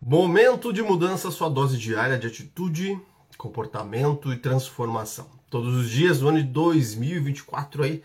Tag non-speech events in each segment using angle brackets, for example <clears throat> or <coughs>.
Momento de mudança, sua dose diária de atitude, comportamento e transformação. Todos os dias do ano de 2024 aí,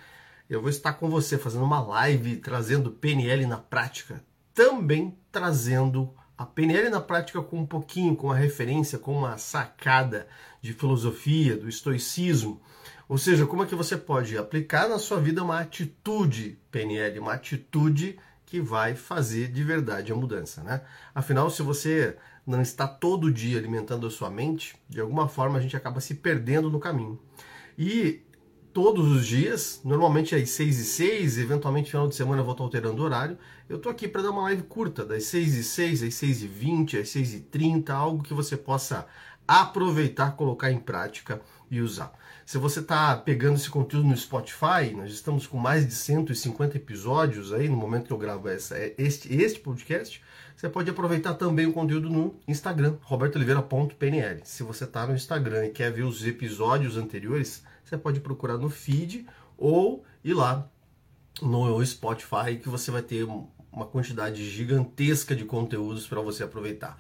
eu vou estar com você fazendo uma live trazendo PNL na prática, também trazendo a PNL na prática com um pouquinho, com uma referência, com uma sacada de filosofia, do estoicismo. Ou seja, como é que você pode aplicar na sua vida uma atitude PNL, uma atitude que vai fazer de verdade a mudança, né? Afinal, se você não está todo dia alimentando a sua mente, de alguma forma a gente acaba se perdendo no caminho. E todos os dias, normalmente às 6 e 6, eventualmente final de semana eu vou estar alterando o horário, eu tô aqui para dar uma live curta, das 6 e 6 às 6 e 20, às 6 e 30, algo que você possa aproveitar, colocar em prática e usar. Se você está pegando esse conteúdo no Spotify, nós estamos com mais de 150 episódios aí no momento que eu gravo essa, é, este, este podcast. Você pode aproveitar também o conteúdo no Instagram, robertooliveira.pnl. Se você está no Instagram e quer ver os episódios anteriores, você pode procurar no feed ou ir lá no Spotify que você vai ter uma quantidade gigantesca de conteúdos para você aproveitar.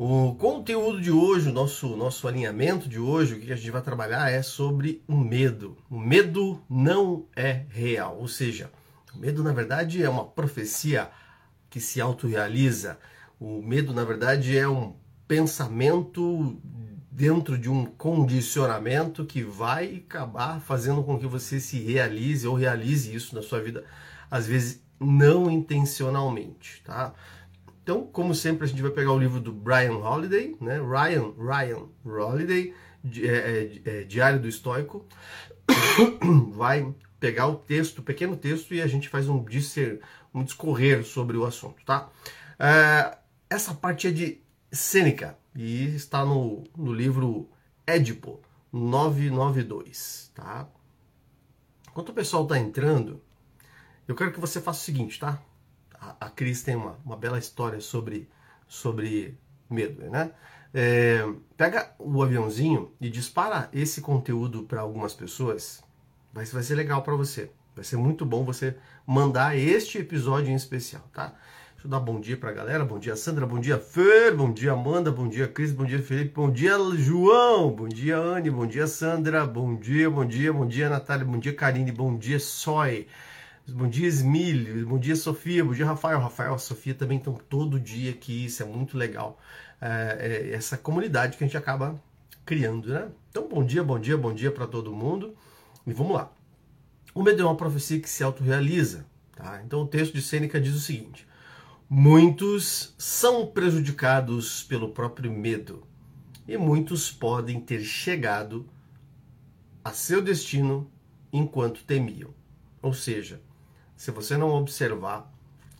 O conteúdo de hoje, o nosso, nosso alinhamento de hoje, o que a gente vai trabalhar é sobre o medo. O medo não é real, ou seja, o medo na verdade é uma profecia que se autorrealiza. O medo na verdade é um pensamento dentro de um condicionamento que vai acabar fazendo com que você se realize ou realize isso na sua vida, às vezes não intencionalmente, tá? Então, como sempre, a gente vai pegar o livro do Brian Holiday, né? Ryan, Ryan Holiday, é, é, é, Diário do Estoico. <coughs> vai pegar o texto, o pequeno texto, e a gente faz um, disser, um discorrer sobre o assunto, tá? É, essa parte é de Sêneca e está no, no livro Édipo 992, tá? Enquanto o pessoal está entrando, eu quero que você faça o seguinte, tá? A, Cris tem uma, uma bela história sobre, sobre medo, né? É, pega o aviãozinho e dispara esse conteúdo para algumas pessoas, vai, vai ser legal para você. Vai ser muito bom você mandar este episódio em especial, tá? Deixa eu dar bom dia pra galera. Bom dia, Sandra. Bom dia, Fer. Bom dia, Amanda. Bom dia, Cris. Bom dia, Felipe. Bom dia, João. Bom dia, Anne. Bom dia, Sandra. Bom dia, bom dia, bom dia, Natália. Bom dia, Karine. Bom dia, Soy. Bom dia, Smilho. Bom dia, Sofia. Bom dia, Rafael. Rafael e Sofia também estão todo dia aqui. Isso é muito legal. É, é essa comunidade que a gente acaba criando, né? Então, bom dia, bom dia, bom dia para todo mundo. E vamos lá. O medo é uma profecia que se autorrealiza. Tá? Então, o texto de Sêneca diz o seguinte: Muitos são prejudicados pelo próprio medo, e muitos podem ter chegado a seu destino enquanto temiam. Ou seja, se você não observar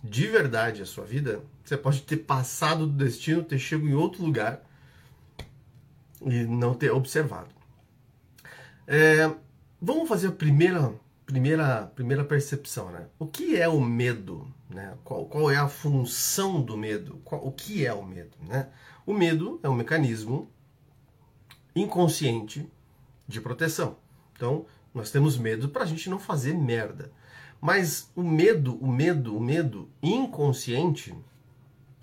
de verdade a sua vida, você pode ter passado do destino, ter chegado em outro lugar e não ter observado. É, vamos fazer a primeira, primeira, primeira percepção, né? O que é o medo? Né? Qual, qual é a função do medo? Qual, o que é o medo? Né? O medo é um mecanismo inconsciente de proteção. Então, nós temos medo para a gente não fazer merda. Mas o medo, o medo, o medo inconsciente,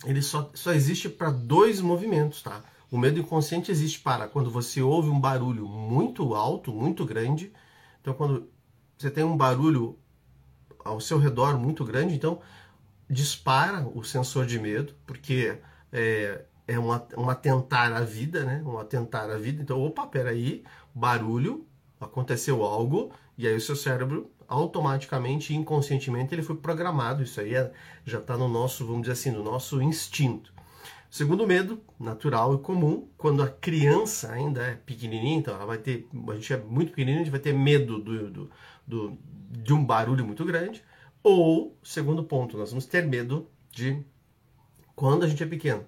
ele só, só existe para dois movimentos, tá? O medo inconsciente existe para quando você ouve um barulho muito alto, muito grande. Então, quando você tem um barulho ao seu redor muito grande, então dispara o sensor de medo, porque é, é um, um atentar à vida, né? Um atentar à vida. Então, opa, peraí, barulho, aconteceu algo, e aí o seu cérebro automaticamente, inconscientemente, ele foi programado. Isso aí é, já está no nosso, vamos dizer assim, no nosso instinto. Segundo medo, natural e comum, quando a criança ainda é pequenininha, então ela vai ter, a gente é muito pequenininho, a gente vai ter medo do, do, do, de um barulho muito grande. Ou, segundo ponto, nós vamos ter medo de, quando a gente é pequeno,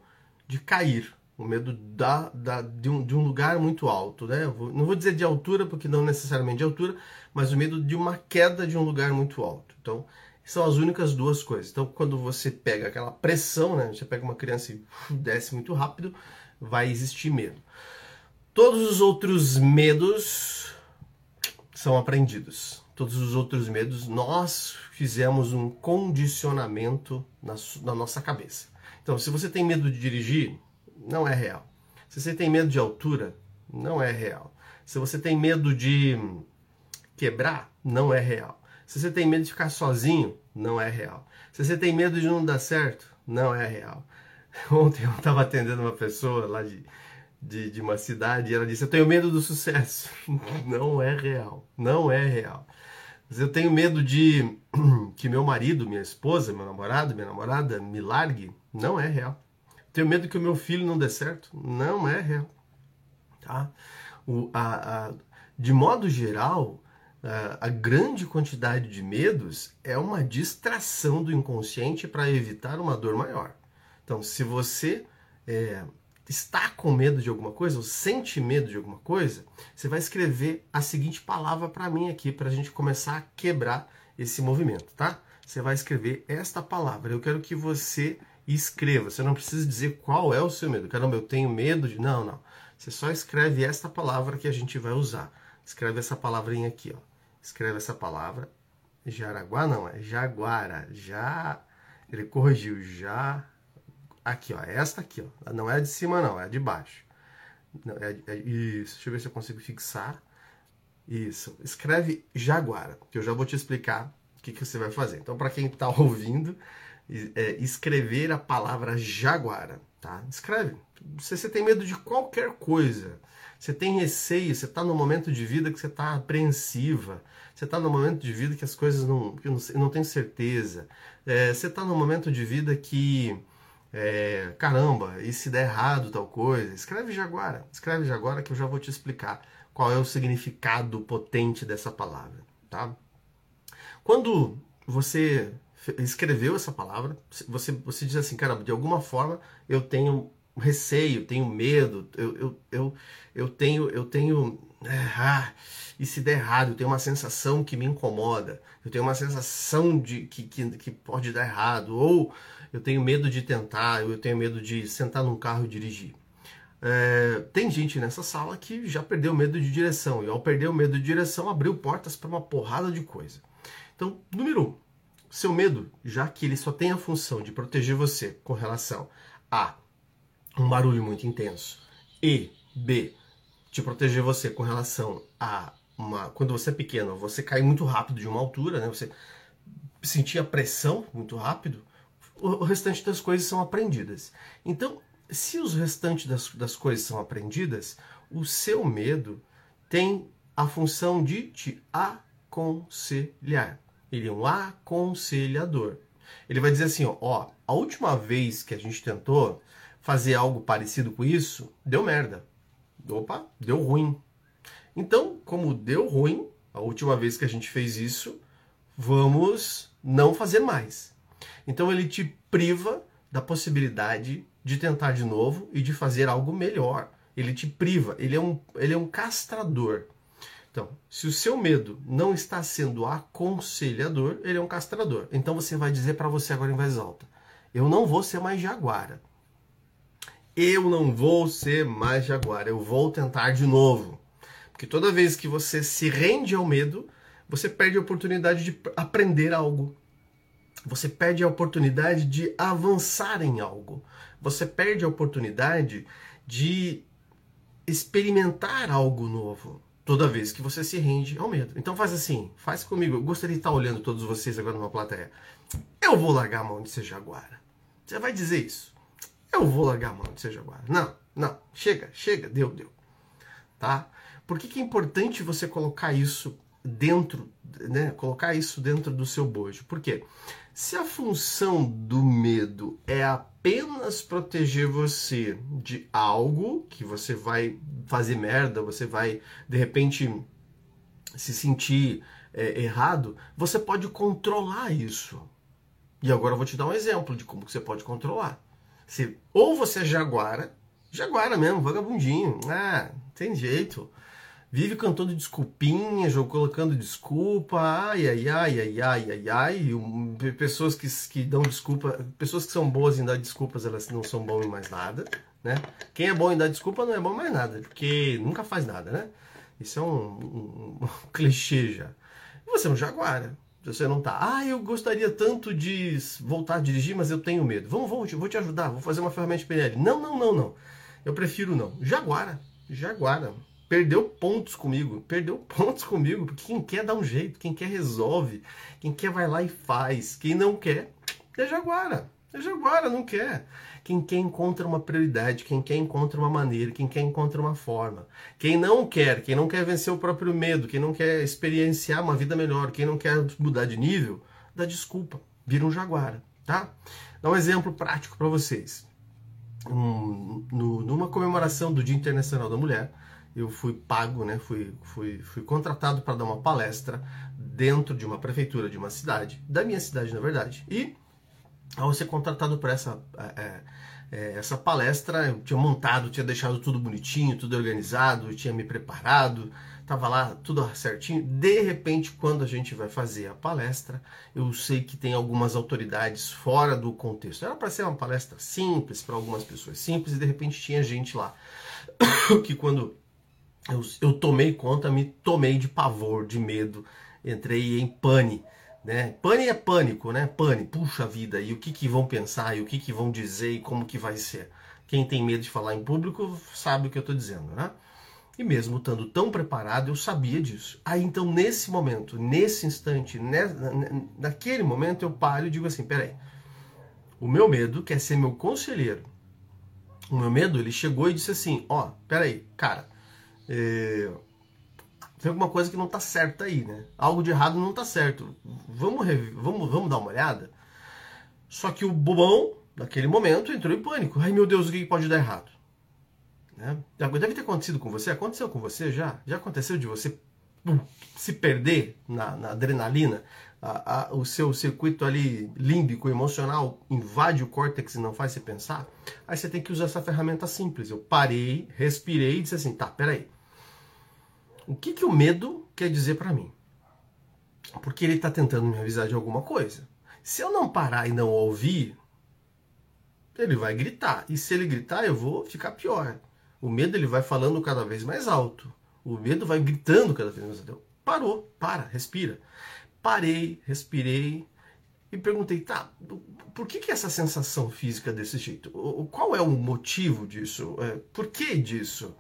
de cair o medo da, da, de, um, de um lugar muito alto, né? Não vou dizer de altura, porque não necessariamente de altura, mas o medo de uma queda de um lugar muito alto. Então, são as únicas duas coisas. Então, quando você pega aquela pressão, né? Você pega uma criança e desce muito rápido, vai existir medo. Todos os outros medos são aprendidos. Todos os outros medos, nós fizemos um condicionamento na, na nossa cabeça. Então, se você tem medo de dirigir, não é real. Se você tem medo de altura, não é real. Se você tem medo de quebrar, não é real. Se você tem medo de ficar sozinho, não é real. Se você tem medo de não dar certo, não é real. <laughs> Ontem eu estava atendendo uma pessoa lá de, de, de, uma cidade e ela disse: Eu tenho medo do sucesso. <laughs> Não é real. Não é real. Eu tenho medo de <clears throat> que meu marido, minha esposa, meu namorado, minha namorada me largue. Não é real. Tenho medo que o meu filho não dê certo. Não é real. Tá? O, a, a, de modo geral, a, a grande quantidade de medos é uma distração do inconsciente para evitar uma dor maior. Então, se você é, está com medo de alguma coisa, ou sente medo de alguma coisa, você vai escrever a seguinte palavra para mim aqui, para a gente começar a quebrar esse movimento, tá? Você vai escrever esta palavra. Eu quero que você escreva. Você não precisa dizer qual é o seu medo. Caramba, eu tenho medo de. Não, não. Você só escreve esta palavra que a gente vai usar. Escreve essa palavrinha aqui, ó. Escreve essa palavra. Jaraguá não, é Jaguara. Já. Ele corrigiu. Já Aqui, ó. Esta aqui, ó. Não é de cima, não. É de baixo. Não, é, é, isso. Deixa eu ver se eu consigo fixar. Isso. Escreve Jaguara, que eu já vou te explicar o que, que você vai fazer. Então, para quem está <laughs> ouvindo, é, escrever a palavra Jaguara, tá? Escreve. Se você tem medo de qualquer coisa, você tem receio, você está no momento de vida que você está apreensiva, você está no momento de vida que as coisas não, que não, não tem certeza, é, você está no momento de vida que é, caramba, e se der errado tal coisa, escreve Jaguara, escreve Jaguara que eu já vou te explicar qual é o significado potente dessa palavra, tá? Quando você escreveu essa palavra, você, você diz assim, caramba, de alguma forma eu tenho receio, tenho medo, eu, eu, eu, eu tenho, eu tenho, é, ah, e se der errado, eu tenho uma sensação que me incomoda, eu tenho uma sensação de que, que, que pode dar errado, ou eu tenho medo de tentar, eu tenho medo de sentar num carro e dirigir. É, tem gente nessa sala que já perdeu medo de direção, e ao perder o medo de direção, abriu portas para uma porrada de coisa. Então, número um, seu medo, já que ele só tem a função de proteger você com relação a um barulho muito intenso, e B, te proteger você com relação a uma. Quando você é pequeno, você cai muito rápido de uma altura, né? Você sentir a pressão muito rápido o restante das coisas são aprendidas. Então, se os restantes das, das coisas são aprendidas, o seu medo tem a função de te aconselhar. Ele é um aconselhador. Ele vai dizer assim, ó, ó, a última vez que a gente tentou fazer algo parecido com isso, deu merda. Opa, deu ruim. Então, como deu ruim, a última vez que a gente fez isso, vamos não fazer mais. Então ele te priva da possibilidade de tentar de novo e de fazer algo melhor. Ele te priva, ele é um, ele é um castrador. Então, se o seu medo não está sendo aconselhador, ele é um castrador. Então você vai dizer para você agora em voz alta: Eu não vou ser mais jaguara. Eu não vou ser mais jaguara. Eu vou tentar de novo. Porque toda vez que você se rende ao medo, você perde a oportunidade de aprender algo. Você perde a oportunidade de avançar em algo. Você perde a oportunidade de experimentar algo novo toda vez que você se rende ao medo. Então faz assim, faz comigo. Eu gostaria de estar olhando todos vocês agora numa plateia. Eu vou largar a mão de ser jaguara. Você vai dizer isso. Eu vou largar a mão de ser jaguara. Não, não. Chega, chega. Deu, deu. Tá? Por que, que é importante você colocar isso dentro, né? Colocar isso dentro do seu bojo? Por quê? Se a função do medo é apenas proteger você de algo que você vai fazer merda, você vai de repente se sentir é, errado, você pode controlar isso. E agora eu vou te dar um exemplo de como que você pode controlar. Se, ou você é jaguara, jaguara mesmo, vagabundinho, ah, tem jeito vive cantando desculpinhas, ou colocando desculpa, ai, ai, ai, ai, ai, ai, ai, um, pessoas que, que dão desculpa, pessoas que são boas em dar desculpas, elas não são boas em mais nada, né? Quem é bom em dar desculpa não é bom em mais nada, porque nunca faz nada, né? Isso é um, um, um <laughs> clichê já. Você é um jaguara. você não tá. Ah, eu gostaria tanto de voltar a dirigir, mas eu tenho medo. Vamos, vamos, vou te ajudar, vou fazer uma ferramenta PNL. Não, não, não, não. Eu prefiro não. Jaguara, Jaguara. Perdeu pontos comigo, perdeu <laughs> pontos comigo, porque quem quer dá um jeito, quem quer resolve, quem quer vai lá e faz, quem não quer é Jaguara. É Jaguara, não quer. Quem quer encontra uma prioridade, quem quer encontra uma maneira, quem quer encontra uma forma. Quem não quer, quem não quer vencer o próprio medo, quem não quer experienciar uma vida melhor, quem não quer mudar de nível, dá desculpa, vira um jaguara, tá? Dá um exemplo prático para vocês. Um, no, numa comemoração do Dia Internacional da Mulher, eu fui pago, né? Fui, fui, fui contratado para dar uma palestra dentro de uma prefeitura de uma cidade, da minha cidade, na verdade. E ao ser contratado para essa, é, é, essa palestra, eu tinha montado, tinha deixado tudo bonitinho, tudo organizado, tinha me preparado, estava lá tudo certinho. De repente, quando a gente vai fazer a palestra, eu sei que tem algumas autoridades fora do contexto. Era para ser uma palestra simples, para algumas pessoas simples, e de repente tinha gente lá <coughs> que quando eu, eu tomei conta, me tomei de pavor, de medo, entrei em pane né? Pane é pânico, né? Pane, puxa vida, e o que, que vão pensar, e o que, que vão dizer, e como que vai ser. Quem tem medo de falar em público sabe o que eu estou dizendo, né? E mesmo estando tão preparado, eu sabia disso. Aí então, nesse momento, nesse instante, né, naquele momento, eu paro e digo assim: peraí, o meu medo quer ser meu conselheiro. O meu medo, ele chegou e disse assim: ó, oh, peraí, cara, eh, tem alguma coisa que não está certa aí, né? Algo de errado não está certo. Vamos, vamos, vamos dar uma olhada? Só que o bobão, naquele momento, entrou em pânico. Ai meu Deus, o que pode dar errado? Né? Deve ter acontecido com você. Aconteceu com você já? Já aconteceu de você se perder na, na adrenalina? A, a, o seu circuito ali límbico, emocional, invade o córtex e não faz você pensar? Aí você tem que usar essa ferramenta simples. Eu parei, respirei e disse assim: tá, peraí o que, que o medo quer dizer para mim? Porque ele está tentando me avisar de alguma coisa. Se eu não parar e não ouvir, ele vai gritar. E se ele gritar, eu vou ficar pior. O medo ele vai falando cada vez mais alto. O medo vai gritando cada vez mais alto. Parou, para, respira. Parei, respirei e perguntei, tá, por que, que essa sensação física desse jeito? Qual é o motivo disso? É, por que disso?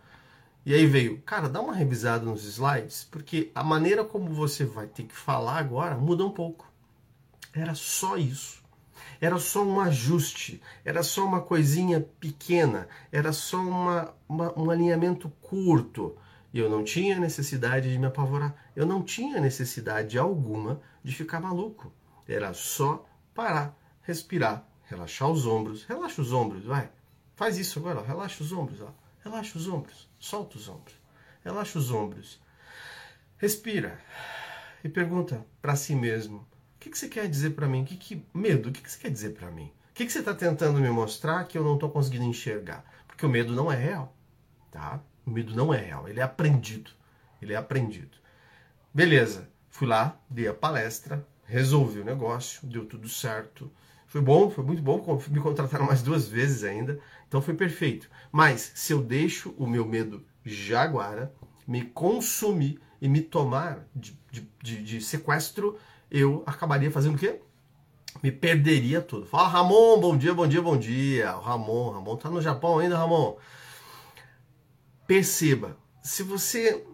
E aí veio, cara, dá uma revisada nos slides, porque a maneira como você vai ter que falar agora muda um pouco. Era só isso. Era só um ajuste, era só uma coisinha pequena, era só uma, uma, um alinhamento curto. E eu não tinha necessidade de me apavorar. Eu não tinha necessidade alguma de ficar maluco. Era só parar, respirar, relaxar os ombros. Relaxa os ombros, vai. Faz isso agora, ó. relaxa os ombros. Ó. Relaxa os ombros, solta os ombros, relaxa os ombros. Respira e pergunta para si mesmo: o que, que você quer dizer para mim? Que, que medo? O que, que você quer dizer para mim? O que, que você está tentando me mostrar que eu não estou conseguindo enxergar? Porque o medo não é real, tá? O medo não é real, ele é aprendido. Ele é aprendido. Beleza, fui lá, dei a palestra, resolvi o negócio, deu tudo certo. Foi bom, foi muito bom, me contrataram mais duas vezes ainda, então foi perfeito. Mas se eu deixo o meu medo jaguara me consumir e me tomar de, de, de, de sequestro, eu acabaria fazendo o quê? Me perderia tudo. Fala, Ramon, bom dia, bom dia, bom dia. O Ramon, Ramon tá no Japão ainda, Ramon. Perceba, se você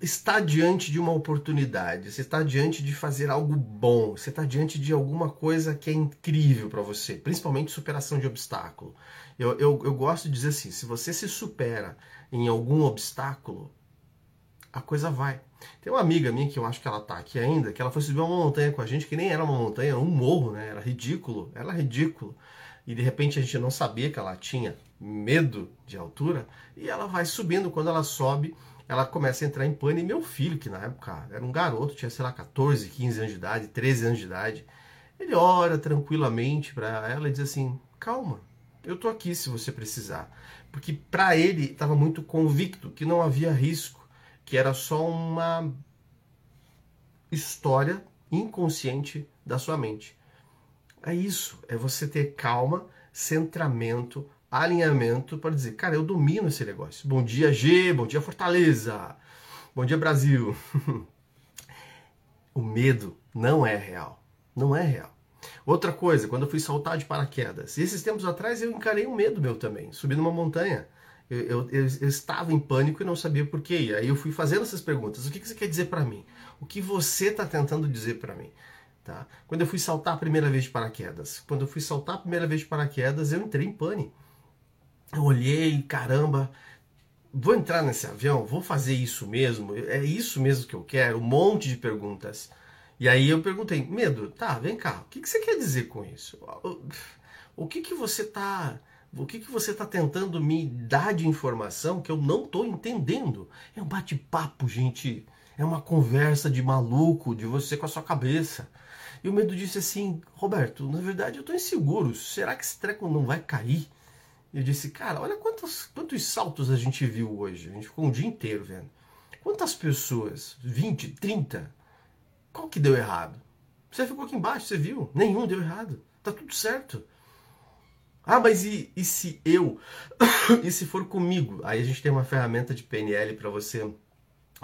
está diante de uma oportunidade, você está diante de fazer algo bom, você está diante de alguma coisa que é incrível para você, principalmente superação de obstáculo. Eu, eu, eu gosto de dizer assim: se você se supera em algum obstáculo, a coisa vai. Tem uma amiga minha que eu acho que ela tá aqui ainda, que ela foi subir uma montanha com a gente, que nem era uma montanha, era um morro, né? Era ridículo, era ridículo. E de repente a gente não sabia que ela tinha medo de altura, e ela vai subindo. Quando ela sobe, ela começa a entrar em pânico. E meu filho, que na época era um garoto, tinha, sei lá, 14, 15 anos de idade, 13 anos de idade, ele ora tranquilamente para ela e diz assim: calma, eu tô aqui se você precisar. Porque para ele estava muito convicto que não havia risco, que era só uma história inconsciente da sua mente. É isso, é você ter calma, centramento, alinhamento para dizer, cara, eu domino esse negócio. Bom dia, G, bom dia, Fortaleza. Bom dia, Brasil. <laughs> o medo não é real. Não é real. Outra coisa, quando eu fui saltar de paraquedas, esses tempos atrás eu encarei um medo meu também, subir numa montanha. Eu, eu, eu, eu, estava em pânico e não sabia por quê. E aí eu fui fazendo essas perguntas. O que, que você quer dizer para mim? O que você está tentando dizer para mim? Tá? Quando eu fui saltar a primeira vez de paraquedas, quando eu fui saltar a primeira vez de paraquedas, eu entrei em pânico. Eu olhei, caramba, vou entrar nesse avião, vou fazer isso mesmo, é isso mesmo que eu quero, um monte de perguntas. E aí eu perguntei, medo, tá, vem cá, o que, que você quer dizer com isso? O que, que você está o que, que você está tentando me dar de informação que eu não estou entendendo? É um bate-papo, gente. É uma conversa de maluco, de você com a sua cabeça. E o medo disse assim, Roberto, na verdade eu estou inseguro. Será que esse treco não vai cair? Eu disse, cara, olha quantos, quantos saltos a gente viu hoje. A gente ficou um dia inteiro vendo. Quantas pessoas? 20, 30? Qual que deu errado? Você ficou aqui embaixo, você viu? Nenhum deu errado. Tá tudo certo. Ah, mas e, e se eu? <coughs> e se for comigo? Aí a gente tem uma ferramenta de PNL para você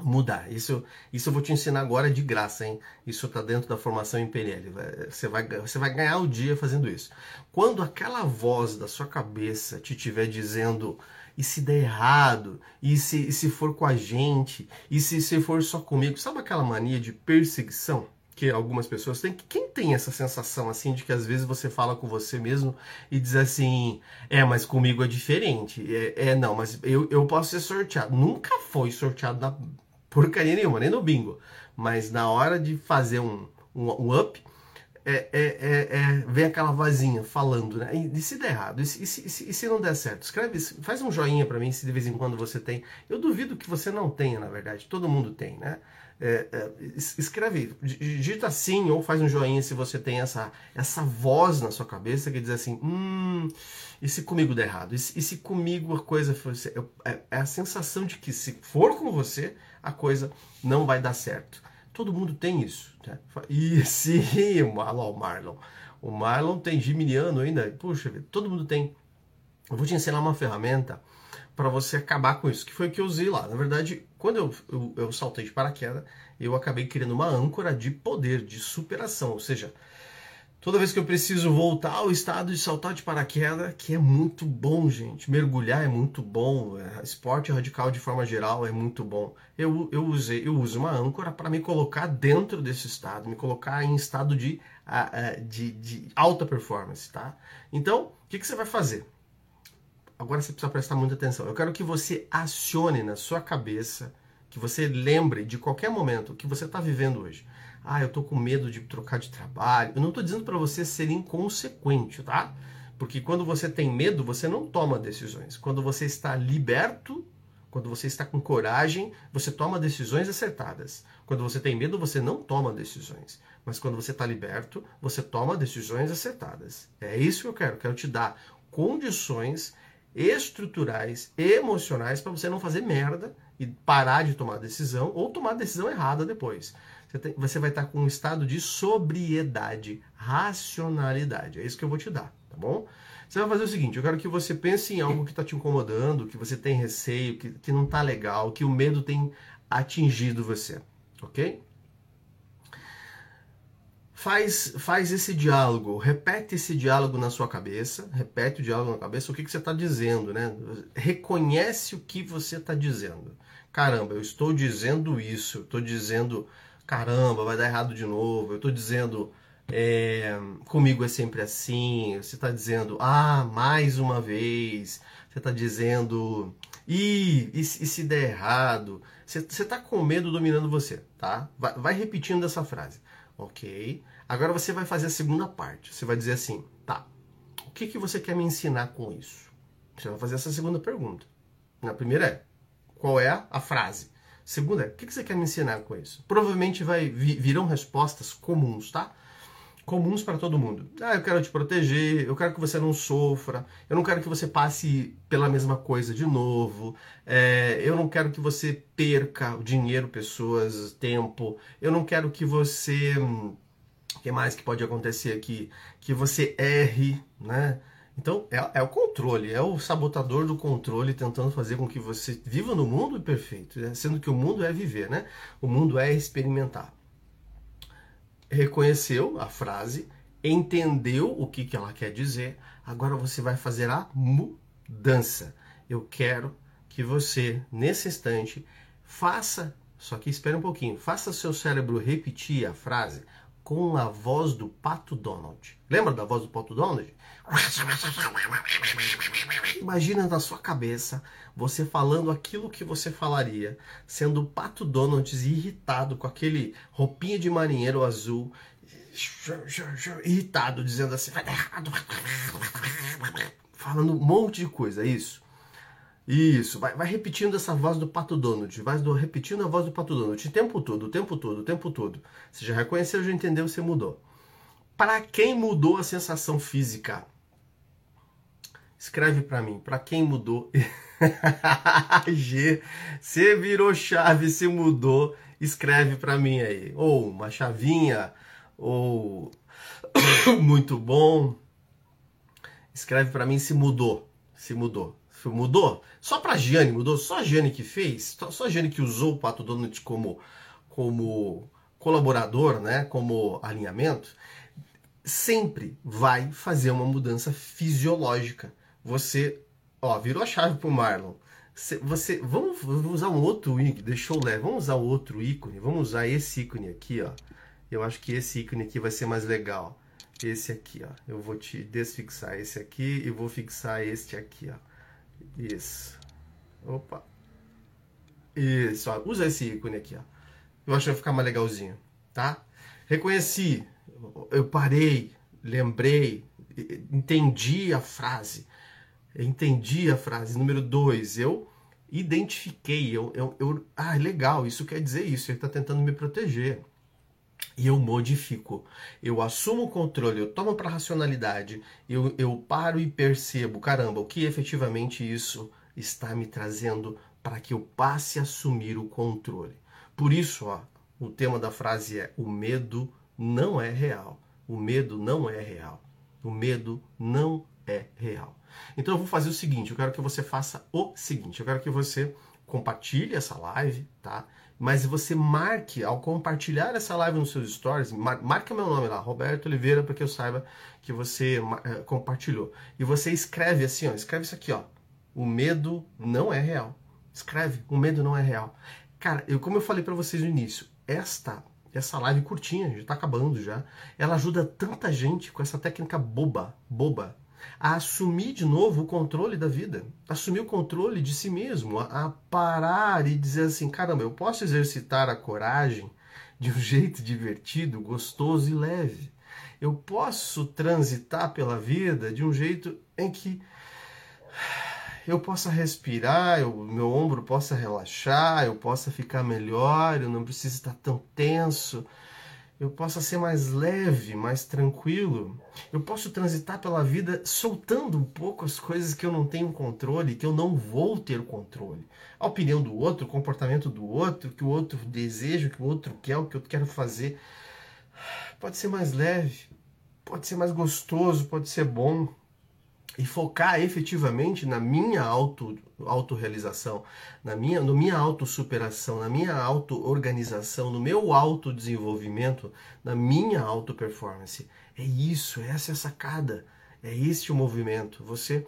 mudar. Isso, isso eu vou te ensinar agora de graça, hein? Isso está dentro da formação em PNL. Você vai, você vai ganhar o dia fazendo isso. Quando aquela voz da sua cabeça te estiver dizendo e se der errado, e se, e se for com a gente, e se, se for só comigo, sabe aquela mania de perseguição? que algumas pessoas têm. Quem tem essa sensação assim de que às vezes você fala com você mesmo e diz assim: é, mas comigo é diferente. É, é não, mas eu, eu posso ser sorteado. Nunca foi sorteado na porcaria nenhuma, nem no bingo. Mas na hora de fazer um, um, um up, é, é, é, é, vem aquela vozinha falando, né? E, se der errado, e se, e, se, e se, não der certo, escreve, faz um joinha para mim se de vez em quando você tem. Eu duvido que você não tenha, na verdade, todo mundo tem, né? É, é, escreve, digita sim ou faz um joinha se você tem essa, essa voz na sua cabeça que diz assim: hum, e se comigo der errado? E se, e se comigo a coisa for. É, é a sensação de que se for com você, a coisa não vai dar certo. Todo mundo tem isso. Né? E <laughs> sim, o Marlon, Marlon. O Marlon tem geminiano ainda. Puxa, todo mundo tem. Eu vou te ensinar uma ferramenta para você acabar com isso, que foi o que eu usei lá. Na verdade, quando eu, eu, eu saltei de paraquedas, eu acabei criando uma âncora de poder, de superação. Ou seja, toda vez que eu preciso voltar ao estado de saltar de paraquedas, que é muito bom, gente. Mergulhar é muito bom, é, esporte radical de forma geral é muito bom. Eu, eu, usei, eu uso uma âncora para me colocar dentro desse estado, me colocar em estado de, de, de alta performance, tá? Então, o que, que você vai fazer? agora você precisa prestar muita atenção. Eu quero que você acione na sua cabeça, que você lembre de qualquer momento que você está vivendo hoje. Ah, eu estou com medo de trocar de trabalho. Eu não estou dizendo para você ser inconsequente, tá? Porque quando você tem medo, você não toma decisões. Quando você está liberto, quando você está com coragem, você toma decisões acertadas. Quando você tem medo, você não toma decisões. Mas quando você está liberto, você toma decisões acertadas. É isso que eu quero. Quero te dar condições estruturais, emocionais, para você não fazer merda e parar de tomar decisão ou tomar decisão errada depois. Você, tem, você vai estar com um estado de sobriedade, racionalidade. É isso que eu vou te dar, tá bom? Você vai fazer o seguinte: eu quero que você pense em algo que está te incomodando, que você tem receio, que, que não está legal, que o medo tem atingido você, ok? faz, faz esse diálogo, repete esse diálogo na sua cabeça, repete o diálogo na cabeça, o que, que você está dizendo, né? Reconhece o que você está dizendo. Caramba, eu estou dizendo isso, estou dizendo, caramba, vai dar errado de novo, eu estou dizendo, é, comigo é sempre assim, você está dizendo, ah, mais uma vez, você está dizendo, e, e, e, se der errado, você está com medo dominando você, tá? Vai, vai repetindo essa frase. Ok. Agora você vai fazer a segunda parte. Você vai dizer assim, tá, o que, que você quer me ensinar com isso? Você vai fazer essa segunda pergunta. Na primeira é, qual é a frase? Segunda o que, você quer me ensinar com isso? Provavelmente vai virão respostas comuns, tá? Comuns para todo mundo. Ah, eu quero te proteger, eu quero que você não sofra, eu não quero que você passe pela mesma coisa de novo, é, eu não quero que você perca dinheiro, pessoas, tempo, eu não quero que você hum, o que mais que pode acontecer aqui? Que você erre, né? Então, é, é, o controle, é o sabotador do controle tentando fazer com que você viva no mundo perfeito, né? sendo que o mundo é viver, né? O mundo é experimentar. reconheceu a frase, entendeu o que, que ela quer dizer, agora você vai fazer a mudança. Eu quero que você, nesse instante, faça, só que espere um pouquinho, faça seu cérebro repetir a frase com a voz do Pato Donald. Lembra da voz do Pato Donald? Imagina na sua cabeça você falando aquilo que você falaria, sendo o Pato Donald irritado com aquele roupinha de marinheiro azul, irritado, dizendo assim, falando um monte de coisa, é isso. Isso, vai, vai, repetindo essa voz do Pato Donald, vai do, repetindo a voz do Pato Donald o tempo todo, o tempo todo, o tempo todo. Você já reconheceu, já entendeu, você mudou. Para quem mudou a sensação física? Escreve para mim, para quem mudou? <laughs> G, você virou chave, se mudou, escreve para mim aí. Ou uma chavinha, ou <coughs> muito bom. Escreve para mim se mudou, se mudou. Mudou? Só para Giane mudou? Só a Giane que fez? Só a Giane que usou o Pato Donald como, como colaborador, né? como alinhamento? Sempre vai fazer uma mudança fisiológica. Você, ó, virou a chave pro Marlon. Você, vamos, vamos usar um outro ícone, deixa eu ler, vamos usar outro ícone, vamos usar esse ícone aqui, ó. Eu acho que esse ícone aqui vai ser mais legal. Esse aqui, ó. Eu vou te desfixar esse aqui e vou fixar este aqui, ó. Isso. Opa. Isso, ó. Usa esse ícone aqui, ó. Eu acho que vai ficar mais legalzinho, tá? Reconheci, eu parei, lembrei, entendi a frase. Entendi a frase. Número dois, eu identifiquei, eu, eu, eu ah, legal, isso quer dizer isso, ele está tentando me proteger e eu modifico. Eu assumo o controle, eu tomo para a racionalidade, eu, eu paro e percebo, caramba, o que efetivamente isso está me trazendo para que eu passe a assumir o controle. Por isso, ó, o tema da frase é: o medo não é real. O medo não é real. O medo não é real. Então eu vou fazer o seguinte, eu quero que você faça o seguinte, eu quero que você compartilhe essa live, tá? Mas você marque, ao compartilhar essa live nos seus stories, mar, marque meu nome lá, Roberto Oliveira, para que eu saiba que você é, compartilhou. E você escreve assim, ó, escreve isso aqui, ó. O medo não é real. Escreve, o medo não é real. Cara, eu, como eu falei para vocês no início, esta essa live curtinha, já tá acabando já, ela ajuda tanta gente com essa técnica boba, boba, a assumir de novo o controle da vida, assumir o controle de si mesmo, a, parar e dizer assim: caramba, eu posso exercitar a coragem de um <laughs> jeito divertido, gostoso e leve. Eu posso transitar pela vida de um jeito em que eu possa respirar, o meu ombro possa relaxar, eu possa ficar melhor, eu não preciso estar tão tenso eu possa ser mais leve, mais tranquilo. Eu posso transitar pela vida soltando um pouco as coisas que eu não tenho controle, que eu não vou ter controle. A opinião do outro, o comportamento do outro, que o outro deseja, que o outro quer, o que eu quero fazer. Pode ser mais leve, pode ser mais gostoso, pode ser bom e focar efetivamente na minha auto autorrealização, na minha, no minha autossuperação, na minha auto-organização, no meu autodesenvolvimento, na minha auto-performance. É isso, essa é a sacada, é este o movimento. Você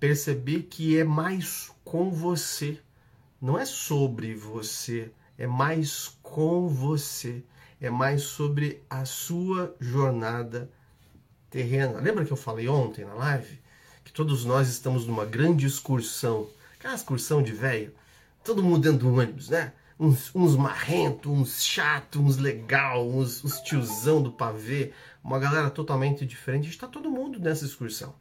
perceber que é mais com você, não é sobre você, é mais com você, é mais sobre a sua jornada terrena. Lembra que eu falei ontem na live? Todos nós estamos numa grande excursão. Aquela excursão de velho, todo mundo dentro do ônibus, né? Uns, uns marrentos, uns chatos, uns legal, uns, uns tiozão do pavê, uma galera totalmente diferente. Está todo mundo nessa excursão.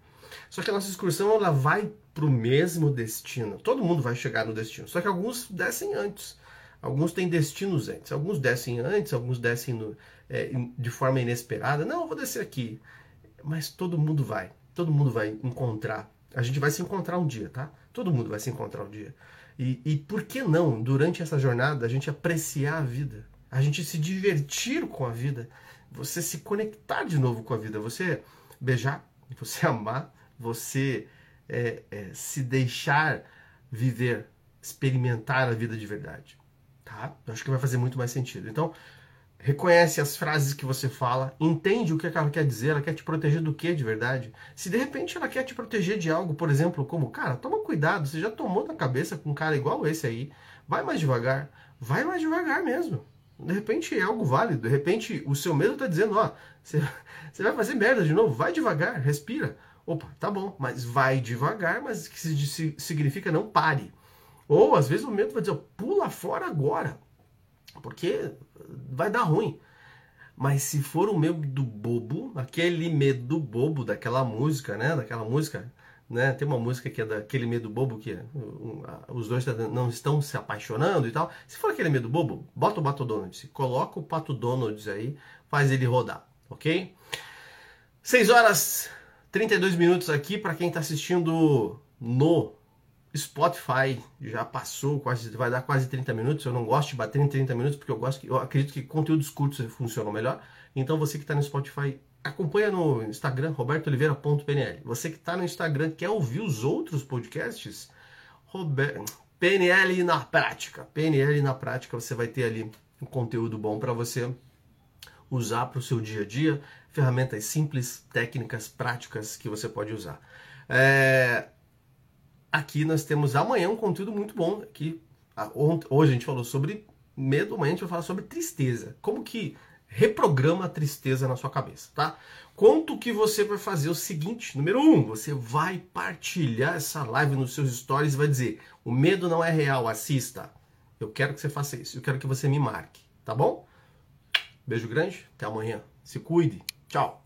Só que a nossa excursão ela vai para o mesmo destino. Todo mundo vai chegar no destino. Só que alguns descem antes. Alguns têm destinos antes. Alguns descem antes, alguns descem no, é, de forma inesperada. Não, eu vou descer aqui. Mas todo mundo vai todo mundo vai encontrar. A gente vai se encontrar um dia, tá? Todo mundo vai se encontrar um dia. E, e por que não, durante essa jornada, a gente apreciar a vida? A gente se divertir com a vida? Você se conectar de novo com a vida? Você beijar? Você <laughs> amar? Você é, é, se deixar viver, experimentar a vida de verdade? Tá? Eu acho que vai fazer muito mais sentido. Então, reconhece as frases que você fala, entende o que ela quer dizer, ela quer te proteger do que de verdade. Se de repente ela quer te proteger de algo, por exemplo, como, cara, toma cuidado, você já tomou na cabeça com um cara igual esse aí, vai mais devagar, vai mais devagar mesmo. De repente é algo válido, de repente o seu medo está dizendo, ó, você, você vai fazer merda de novo, vai devagar, respira. Opa, tá bom, mas vai devagar, mas que significa não pare. Ou às vezes o medo vai dizer, pula fora agora, porque vai dar ruim. Mas se for o medo bobo, aquele medo bobo daquela música, né? Daquela música, né? Tem uma música que é daquele medo bobo que os dois não estão se apaixonando e tal. Se for aquele medo bobo, bota o Pato Donald, coloca o Pato Donald aí, faz ele rodar, ok? 6 horas 32 minutos aqui para quem está assistindo no Spotify já passou, quase vai dar quase 30 minutos. Eu não gosto de bater em 30 minutos porque eu gosto eu acredito que conteúdos curtos funcionam melhor. Então você que está no Spotify, acompanha no Instagram robertooliveira.pnl. Você que está no Instagram quer ouvir os outros podcasts, Robert... PNL na prática. PNL na prática, você vai ter ali um conteúdo bom para você usar para o seu dia a dia, ferramentas simples, técnicas, práticas que você pode usar. É, aqui nós temos amanhã um conteúdo muito bom. Que hoje a gente falou sobre medo, amanhã a gente vai falar sobre tristeza. Como que reprograma a tristeza na sua cabeça, tá? Quanto que você vai fazer o seguinte: número um, você vai partilhar essa live nos seus stories e vai dizer: o medo não é real, assista. Eu quero que você faça isso, eu quero que você me marque, tá bom? Beijo grande, até amanhã. Se cuide. Tchau.